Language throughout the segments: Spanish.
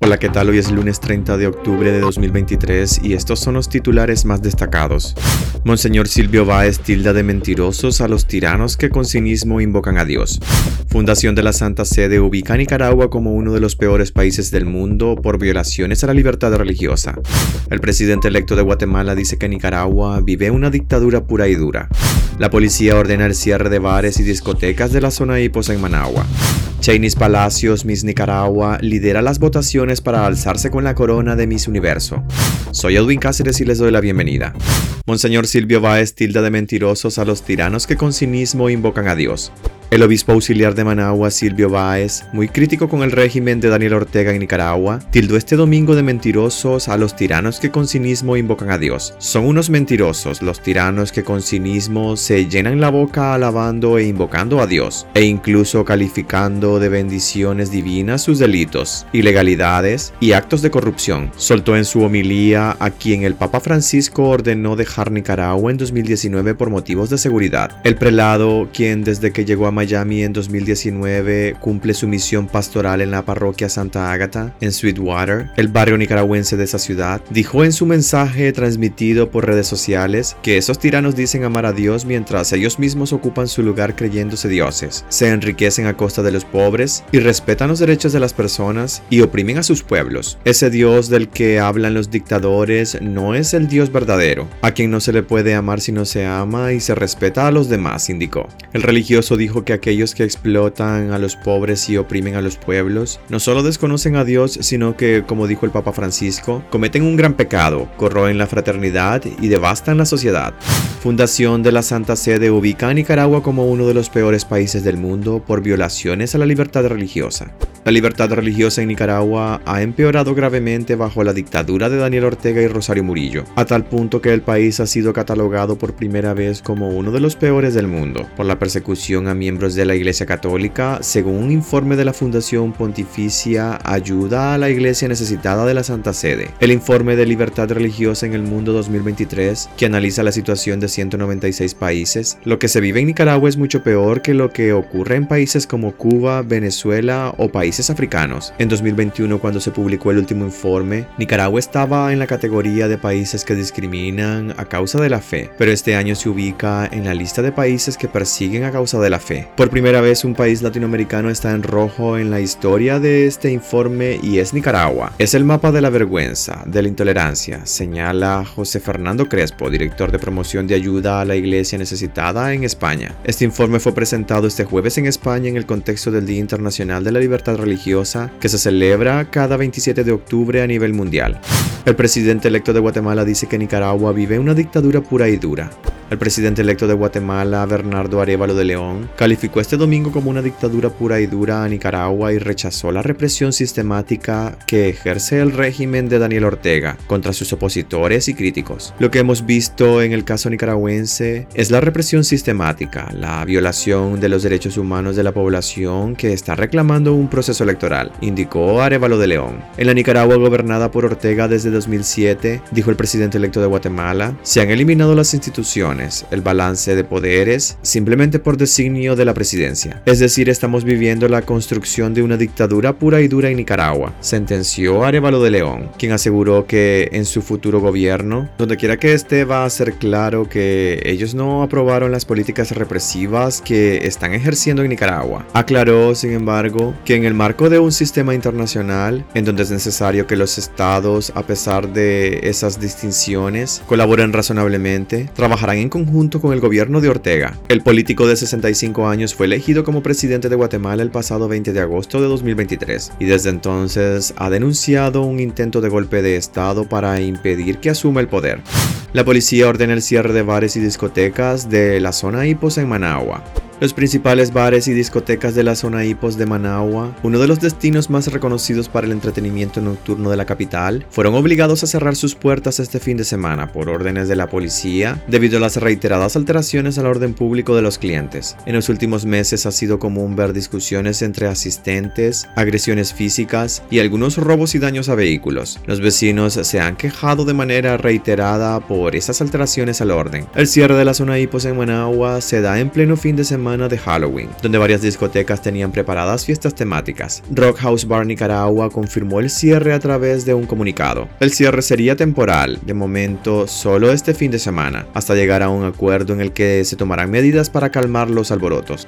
Hola, ¿qué tal? Hoy es lunes 30 de octubre de 2023 y estos son los titulares más destacados. Monseñor Silvio Báez tilda de mentirosos a los tiranos que con cinismo invocan a Dios. Fundación de la Santa Sede ubica a Nicaragua como uno de los peores países del mundo por violaciones a la libertad religiosa. El presidente electo de Guatemala dice que Nicaragua vive una dictadura pura y dura. La policía ordena el cierre de bares y discotecas de la zona Hipos en Managua. Chainis Palacios, Miss Nicaragua, lidera las votaciones para alzarse con la corona de Miss Universo. Soy Edwin Cáceres y les doy la bienvenida. Monseñor Silvio Báez tilda de mentirosos a los tiranos que con cinismo invocan a Dios. El obispo auxiliar de Managua, Silvio Báez, muy crítico con el régimen de Daniel Ortega en Nicaragua, tildó este domingo de mentirosos a los tiranos que con cinismo invocan a Dios. Son unos mentirosos los tiranos que con cinismo se llenan la boca alabando e invocando a Dios, e incluso calificando de bendiciones divinas sus delitos, ilegalidades y actos de corrupción. Soltó en su homilía a quien el Papa Francisco ordenó dejar Nicaragua en 2019 por motivos de seguridad. El prelado, quien desde que llegó a Miami en 2019 cumple su misión pastoral en la parroquia Santa Ágata, en Sweetwater, el barrio nicaragüense de esa ciudad, dijo en su mensaje transmitido por redes sociales que esos tiranos dicen amar a Dios mientras ellos mismos ocupan su lugar creyéndose dioses, se enriquecen a costa de los pobres y respetan los derechos de las personas y oprimen a sus pueblos. Ese Dios del que hablan los dictadores no es el Dios verdadero, a quien no se le puede amar si no se ama y se respeta a los demás, indicó. El religioso dijo que que aquellos que explotan a los pobres y oprimen a los pueblos no solo desconocen a Dios, sino que, como dijo el Papa Francisco, cometen un gran pecado, corroen la fraternidad y devastan la sociedad. Fundación de la Santa Sede ubica a Nicaragua como uno de los peores países del mundo por violaciones a la libertad religiosa. La libertad religiosa en Nicaragua ha empeorado gravemente bajo la dictadura de Daniel Ortega y Rosario Murillo, a tal punto que el país ha sido catalogado por primera vez como uno de los peores del mundo por la persecución a miembros de la Iglesia Católica, según un informe de la Fundación Pontificia Ayuda a la Iglesia Necesitada de la Santa Sede. El informe de libertad religiosa en el mundo 2023, que analiza la situación de 196 países, lo que se vive en Nicaragua es mucho peor que lo que ocurre en países como Cuba, Venezuela o países africanos. En 2021, cuando se publicó el último informe, Nicaragua estaba en la categoría de países que discriminan a causa de la fe, pero este año se ubica en la lista de países que persiguen a causa de la fe. Por primera vez un país latinoamericano está en rojo en la historia de este informe y es Nicaragua. Es el mapa de la vergüenza, de la intolerancia, señala José Fernando Crespo, director de promoción de ayuda a la iglesia necesitada en España. Este informe fue presentado este jueves en España en el contexto del Día Internacional de la Libertad religiosa que se celebra cada 27 de octubre a nivel mundial. El presidente electo de Guatemala dice que Nicaragua vive una dictadura pura y dura. El presidente electo de Guatemala, Bernardo Arevalo de León, calificó este domingo como una dictadura pura y dura a Nicaragua y rechazó la represión sistemática que ejerce el régimen de Daniel Ortega contra sus opositores y críticos. Lo que hemos visto en el caso nicaragüense es la represión sistemática, la violación de los derechos humanos de la población que está reclamando un proceso electoral, indicó Arevalo de León. En la Nicaragua gobernada por Ortega desde 2007, dijo el presidente electo de Guatemala, se han eliminado las instituciones el balance de poderes, simplemente por designio de la presidencia. Es decir, estamos viviendo la construcción de una dictadura pura y dura en Nicaragua, sentenció Arevalo de León, quien aseguró que en su futuro gobierno, donde quiera que esté, va a ser claro que ellos no aprobaron las políticas represivas que están ejerciendo en Nicaragua. Aclaró, sin embargo, que en el marco de un sistema internacional, en donde es necesario que los estados, a pesar de esas distinciones, colaboren razonablemente, trabajarán en conjunto con el gobierno de Ortega. El político de 65 años fue elegido como presidente de Guatemala el pasado 20 de agosto de 2023 y desde entonces ha denunciado un intento de golpe de Estado para impedir que asuma el poder. La policía ordena el cierre de bares y discotecas de la zona Hipos en Managua. Los principales bares y discotecas de la zona Hipos de Managua, uno de los destinos más reconocidos para el entretenimiento nocturno de la capital, fueron obligados a cerrar sus puertas este fin de semana por órdenes de la policía debido a las reiteradas alteraciones al orden público de los clientes. En los últimos meses ha sido común ver discusiones entre asistentes, agresiones físicas y algunos robos y daños a vehículos. Los vecinos se han quejado de manera reiterada por esas alteraciones al orden. El cierre de la zona Hipos en Managua se da en pleno fin de semana de Halloween, donde varias discotecas tenían preparadas fiestas temáticas. Rock House Bar Nicaragua confirmó el cierre a través de un comunicado. El cierre sería temporal, de momento solo este fin de semana, hasta llegar a un acuerdo en el que se tomarán medidas para calmar los alborotos.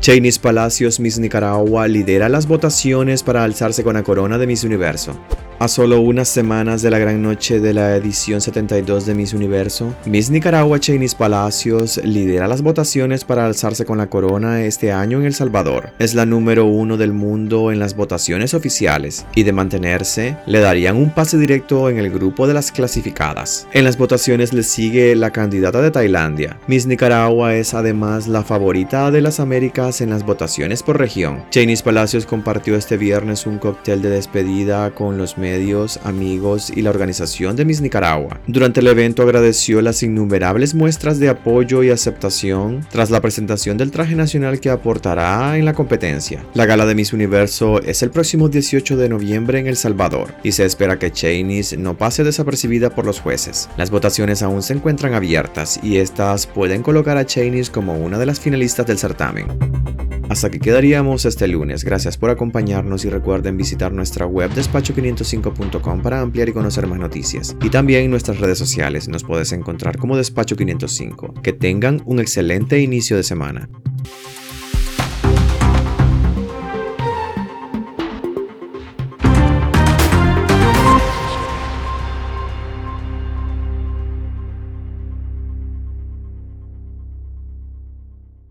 Chainis Palacios Miss Nicaragua lidera las votaciones para alzarse con la corona de Miss Universo. A solo unas semanas de la gran noche de la edición 72 de Miss Universo, Miss Nicaragua Chainis Palacios lidera las votaciones para alzarse con la corona este año en El Salvador. Es la número uno del mundo en las votaciones oficiales y de mantenerse, le darían un pase directo en el grupo de las clasificadas. En las votaciones le sigue la candidata de Tailandia. Miss Nicaragua es además la favorita de las Américas en las votaciones por región. Chainis Palacios compartió este viernes un cóctel de despedida con los medios medios, amigos y la organización de Miss Nicaragua. Durante el evento agradeció las innumerables muestras de apoyo y aceptación tras la presentación del traje nacional que aportará en la competencia. La gala de Miss Universo es el próximo 18 de noviembre en El Salvador y se espera que Chainis no pase desapercibida por los jueces. Las votaciones aún se encuentran abiertas y estas pueden colocar a Chainis como una de las finalistas del certamen. Hasta aquí quedaríamos este lunes. Gracias por acompañarnos y recuerden visitar nuestra web despacho505.com para ampliar y conocer más noticias. Y también nuestras redes sociales nos puedes encontrar como Despacho 505. Que tengan un excelente inicio de semana.